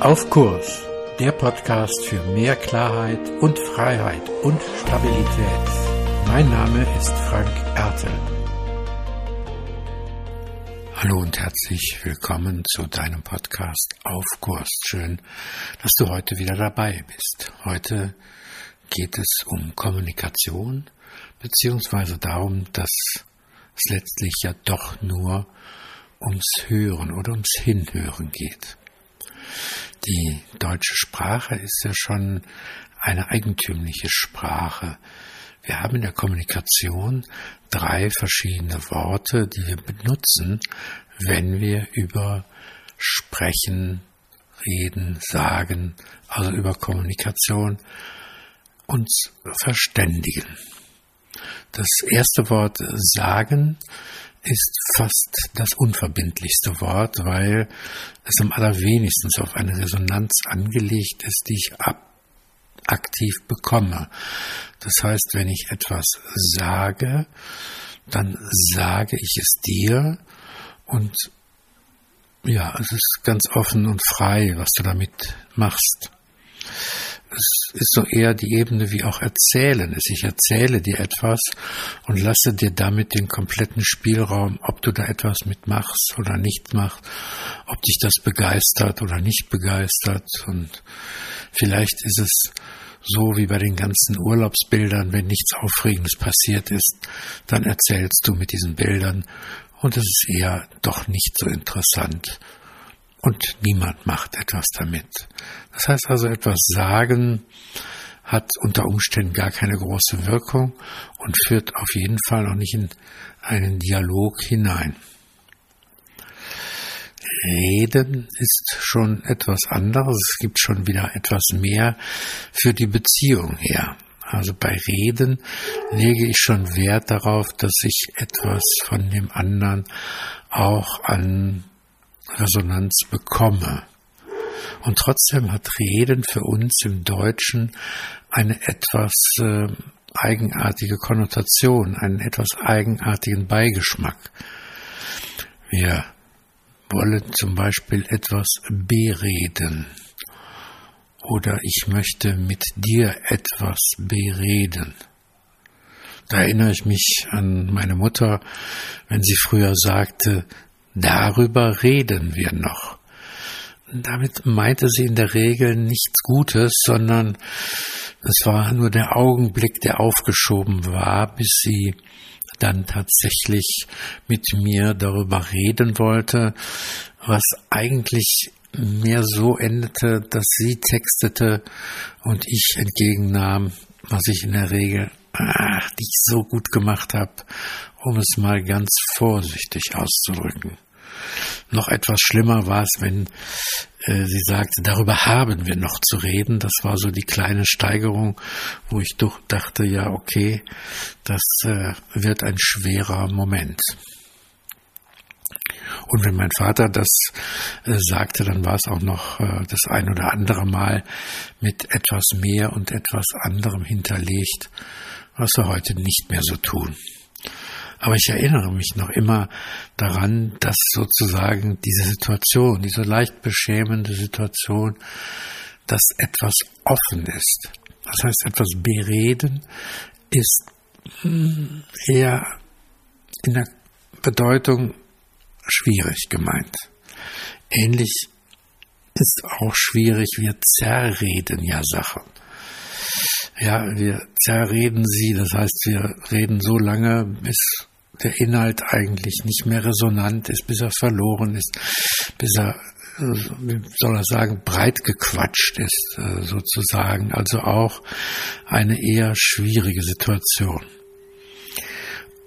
Auf Kurs, der Podcast für mehr Klarheit und Freiheit und Stabilität. Mein Name ist Frank Ertel. Hallo und herzlich willkommen zu deinem Podcast Auf Kurs. Schön, dass du heute wieder dabei bist. Heute geht es um Kommunikation, beziehungsweise darum, dass es letztlich ja doch nur ums Hören oder ums Hinhören geht. Die deutsche Sprache ist ja schon eine eigentümliche Sprache. Wir haben in der Kommunikation drei verschiedene Worte, die wir benutzen, wenn wir über Sprechen, Reden, Sagen, also über Kommunikation uns verständigen. Das erste Wort sagen ist fast das unverbindlichste Wort, weil es am allerwenigsten auf eine Resonanz angelegt ist, die ich ab aktiv bekomme. Das heißt, wenn ich etwas sage, dann sage ich es dir und ja, es ist ganz offen und frei, was du damit machst es ist so eher die Ebene wie auch Erzählen. Ich erzähle dir etwas und lasse dir damit den kompletten Spielraum, ob du da etwas mitmachst oder nicht machst, ob dich das begeistert oder nicht begeistert. Und vielleicht ist es so wie bei den ganzen Urlaubsbildern, wenn nichts Aufregendes passiert ist, dann erzählst du mit diesen Bildern und es ist eher doch nicht so interessant und niemand macht etwas damit. Das heißt also, etwas sagen hat unter Umständen gar keine große Wirkung und führt auf jeden Fall noch nicht in einen Dialog hinein. Reden ist schon etwas anderes. Es gibt schon wieder etwas mehr für die Beziehung her. Also bei Reden lege ich schon Wert darauf, dass ich etwas von dem anderen auch an Resonanz bekomme. Und trotzdem hat Reden für uns im Deutschen eine etwas äh, eigenartige Konnotation, einen etwas eigenartigen Beigeschmack. Wir wollen zum Beispiel etwas bereden oder ich möchte mit dir etwas bereden. Da erinnere ich mich an meine Mutter, wenn sie früher sagte, Darüber reden wir noch. Damit meinte sie in der Regel nichts Gutes, sondern es war nur der Augenblick, der aufgeschoben war, bis sie dann tatsächlich mit mir darüber reden wollte, was eigentlich mehr so endete, dass sie textete und ich entgegennahm, was ich in der Regel ach, nicht so gut gemacht habe, um es mal ganz vorsichtig auszudrücken. Noch etwas schlimmer war es, wenn äh, sie sagte, darüber haben wir noch zu reden. Das war so die kleine Steigerung, wo ich doch dachte, ja, okay, das äh, wird ein schwerer Moment. Und wenn mein Vater das äh, sagte, dann war es auch noch äh, das ein oder andere Mal mit etwas mehr und etwas anderem hinterlegt, was wir heute nicht mehr so tun. Aber ich erinnere mich noch immer daran, dass sozusagen diese Situation, diese leicht beschämende Situation, dass etwas offen ist. Das heißt, etwas bereden ist hm, eher in der Bedeutung schwierig gemeint. Ähnlich ist auch schwierig, wir zerreden ja Sachen. Ja, wir zerreden sie, das heißt, wir reden so lange, bis der Inhalt eigentlich nicht mehr resonant ist, bis er verloren ist, bis er, wie soll er sagen, breit gequatscht ist, äh, sozusagen. Also auch eine eher schwierige Situation.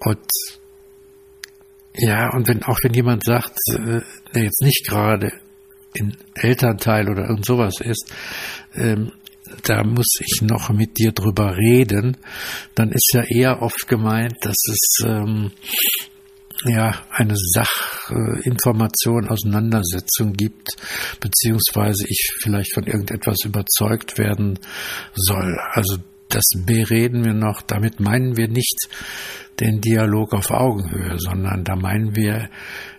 Und ja, und wenn auch wenn jemand sagt, äh, der jetzt nicht gerade in Elternteil oder irgend sowas ist, ähm, da muss ich noch mit dir drüber reden, dann ist ja eher oft gemeint, dass es ähm, ja eine Sachinformation, Auseinandersetzung gibt, beziehungsweise ich vielleicht von irgendetwas überzeugt werden soll. Also das bereden wir noch, damit meinen wir nicht den Dialog auf Augenhöhe, sondern da meinen wir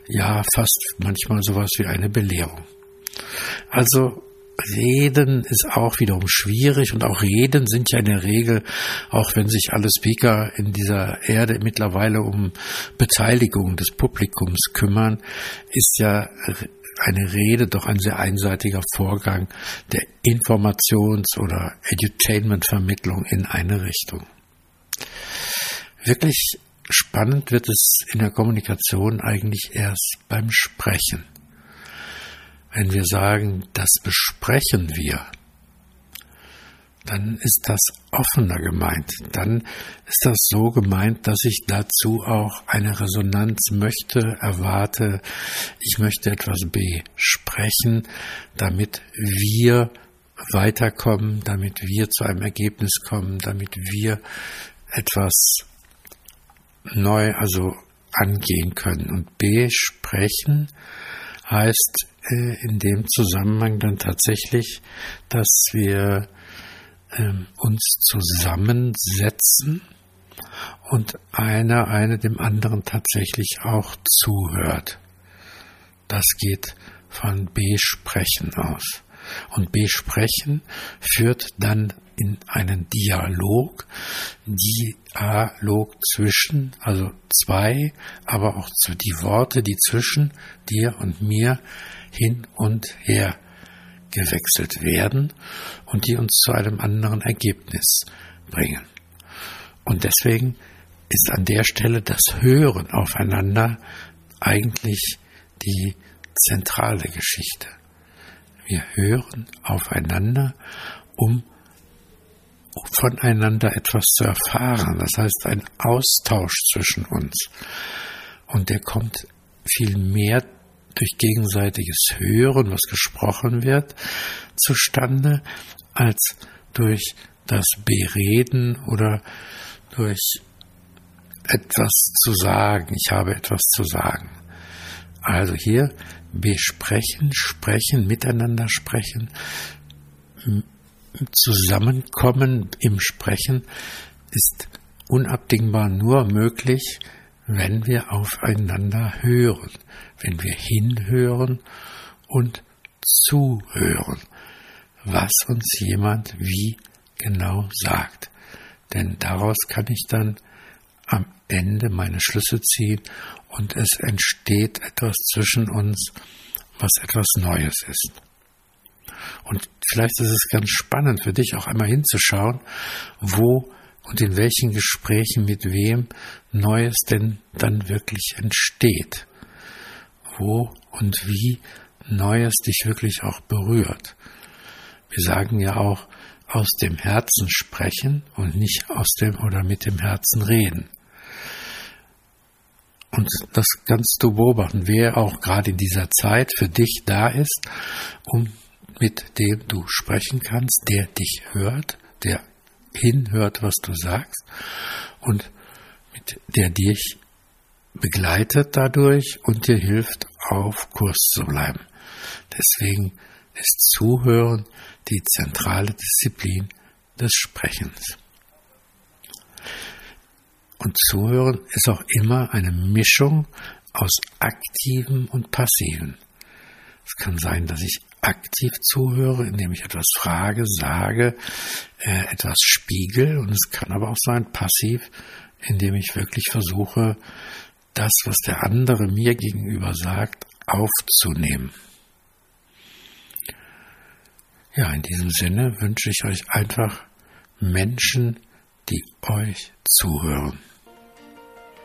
ja fast manchmal sowas wie eine Belehrung. Also Reden ist auch wiederum schwierig und auch Reden sind ja in der Regel, auch wenn sich alle Speaker in dieser Erde mittlerweile um Beteiligung des Publikums kümmern, ist ja eine Rede doch ein sehr einseitiger Vorgang der Informations- oder Edutainment-Vermittlung in eine Richtung. Wirklich spannend wird es in der Kommunikation eigentlich erst beim Sprechen. Wenn wir sagen, das besprechen wir, dann ist das offener gemeint. Dann ist das so gemeint, dass ich dazu auch eine Resonanz möchte, erwarte. Ich möchte etwas besprechen, damit wir weiterkommen, damit wir zu einem Ergebnis kommen, damit wir etwas neu, also angehen können. Und besprechen heißt in dem Zusammenhang dann tatsächlich, dass wir ähm, uns zusammensetzen und einer eine dem anderen tatsächlich auch zuhört. Das geht von besprechen aus. Und besprechen führt dann in einen Dialog, Dialog zwischen, also zwei, aber auch zu die Worte, die zwischen dir und mir hin und her gewechselt werden und die uns zu einem anderen Ergebnis bringen. Und deswegen ist an der Stelle das Hören aufeinander eigentlich die zentrale Geschichte. Wir hören aufeinander, um voneinander etwas zu erfahren. Das heißt, ein Austausch zwischen uns. Und der kommt viel mehr durch gegenseitiges Hören, was gesprochen wird, zustande, als durch das Bereden oder durch etwas zu sagen. Ich habe etwas zu sagen. Also hier besprechen, sprechen, miteinander sprechen, Zusammenkommen im Sprechen ist unabdingbar nur möglich, wenn wir aufeinander hören, wenn wir hinhören und zuhören, was uns jemand wie genau sagt. Denn daraus kann ich dann am Ende meine Schlüsse ziehen und es entsteht etwas zwischen uns, was etwas Neues ist. Und vielleicht ist es ganz spannend für dich auch einmal hinzuschauen, wo und in welchen Gesprächen mit wem Neues denn dann wirklich entsteht. Wo und wie Neues dich wirklich auch berührt. Wir sagen ja auch, aus dem Herzen sprechen und nicht aus dem oder mit dem Herzen reden. Und das kannst du beobachten, wer auch gerade in dieser Zeit für dich da ist, um mit dem du sprechen kannst, der dich hört, der hinhört, was du sagst und mit der dich begleitet dadurch und dir hilft, auf Kurs zu bleiben. Deswegen ist Zuhören die zentrale Disziplin des Sprechens. Und Zuhören ist auch immer eine Mischung aus aktivem und passivem. Es kann sein, dass ich aktiv zuhöre, indem ich etwas frage, sage, äh, etwas spiegel. Und es kann aber auch sein, passiv, indem ich wirklich versuche, das, was der andere mir gegenüber sagt, aufzunehmen. Ja, in diesem Sinne wünsche ich euch einfach Menschen, die euch zuhören.